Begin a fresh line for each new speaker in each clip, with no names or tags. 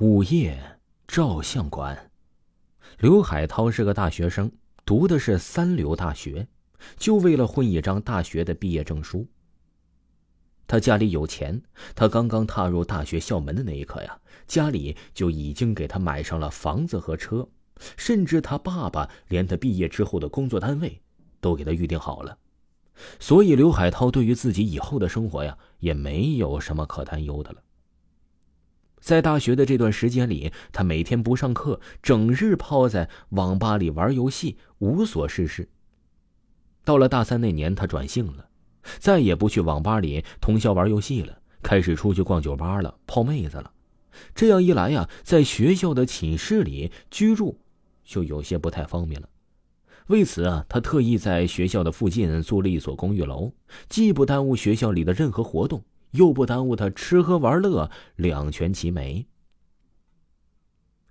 午夜照相馆，刘海涛是个大学生，读的是三流大学，就为了混一张大学的毕业证书。他家里有钱，他刚刚踏入大学校门的那一刻呀，家里就已经给他买上了房子和车，甚至他爸爸连他毕业之后的工作单位都给他预定好了。所以刘海涛对于自己以后的生活呀，也没有什么可担忧的了。在大学的这段时间里，他每天不上课，整日泡在网吧里玩游戏，无所事事。到了大三那年，他转性了，再也不去网吧里通宵玩游戏了，开始出去逛酒吧了，泡妹子了。这样一来呀，在学校的寝室里居住，就有些不太方便了。为此啊，他特意在学校的附近租了一所公寓楼，既不耽误学校里的任何活动。又不耽误他吃喝玩乐，两全其美。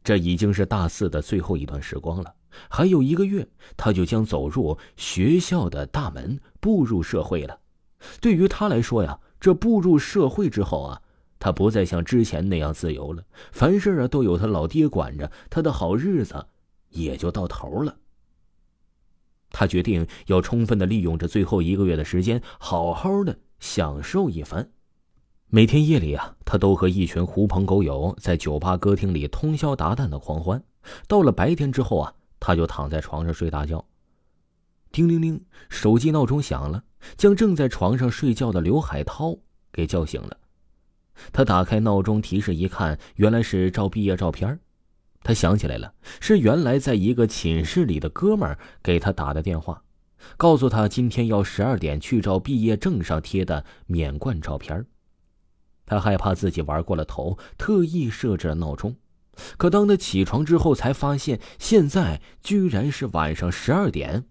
这已经是大四的最后一段时光了，还有一个月，他就将走入学校的大门，步入社会了。对于他来说呀，这步入社会之后啊，他不再像之前那样自由了，凡事啊都有他老爹管着，他的好日子也就到头了。他决定要充分的利用这最后一个月的时间，好好的享受一番。每天夜里啊，他都和一群狐朋狗友在酒吧歌厅里通宵达旦的狂欢。到了白天之后啊，他就躺在床上睡大觉。叮铃铃，手机闹钟响了，将正在床上睡觉的刘海涛给叫醒了。他打开闹钟提示一看，原来是照毕业照片。他想起来了，是原来在一个寝室里的哥们儿给他打的电话，告诉他今天要十二点去照毕业证上贴的免冠照片。他害怕自己玩过了头，特意设置了闹钟。可当他起床之后，才发现现在居然是晚上十二点。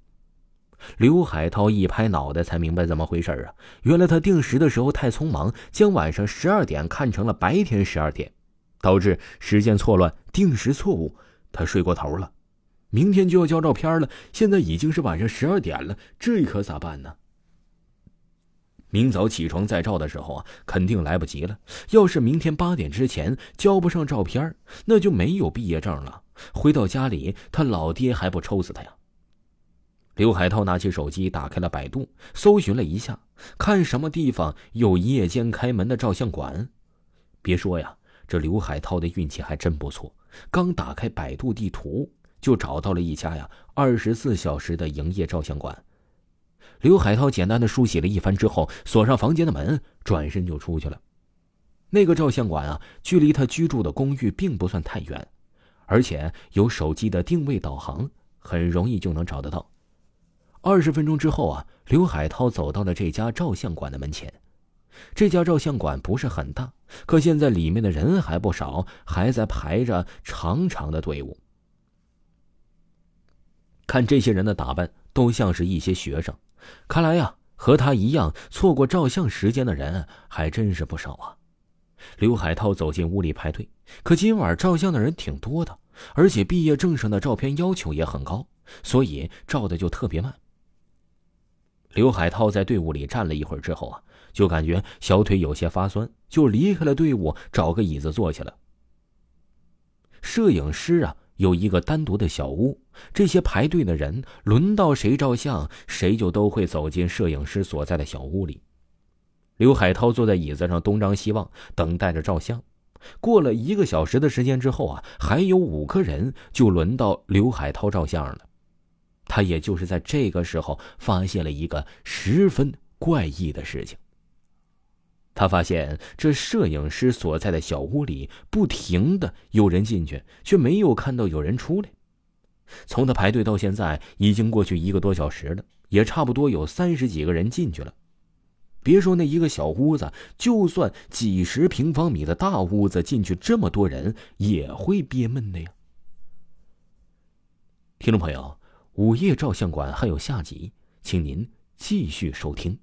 刘海涛一拍脑袋，才明白怎么回事啊！原来他定时的时候太匆忙，将晚上十二点看成了白天十二点，导致时间错乱，定时错误。他睡过头了。明天就要交照片了，现在已经是晚上十二点了，这可咋办呢？明早起床再照的时候啊，肯定来不及了。要是明天八点之前交不上照片，那就没有毕业证了。回到家里，他老爹还不抽死他呀？刘海涛拿起手机，打开了百度，搜寻了一下，看什么地方有夜间开门的照相馆。别说呀，这刘海涛的运气还真不错，刚打开百度地图，就找到了一家呀二十四小时的营业照相馆。刘海涛简单的梳洗了一番之后，锁上房间的门，转身就出去了。那个照相馆啊，距离他居住的公寓并不算太远，而且有手机的定位导航，很容易就能找得到。二十分钟之后啊，刘海涛走到了这家照相馆的门前。这家照相馆不是很大，可现在里面的人还不少，还在排着长长的队伍。看这些人的打扮，都像是一些学生。看来呀，和他一样错过照相时间的人还真是不少啊。刘海涛走进屋里排队，可今晚照相的人挺多的，而且毕业证上的照片要求也很高，所以照的就特别慢。刘海涛在队伍里站了一会儿之后啊，就感觉小腿有些发酸，就离开了队伍，找个椅子坐下了。摄影师啊。有一个单独的小屋，这些排队的人轮到谁照相，谁就都会走进摄影师所在的小屋里。刘海涛坐在椅子上东张西望，等待着照相。过了一个小时的时间之后啊，还有五个人就轮到刘海涛照相了。他也就是在这个时候发现了一个十分怪异的事情。他发现这摄影师所在的小屋里不停的有人进去，却没有看到有人出来。从他排队到现在，已经过去一个多小时了，也差不多有三十几个人进去了。别说那一个小屋子，就算几十平方米的大屋子，进去这么多人也会憋闷的呀。听众朋友，午夜照相馆还有下集，请您继续收听。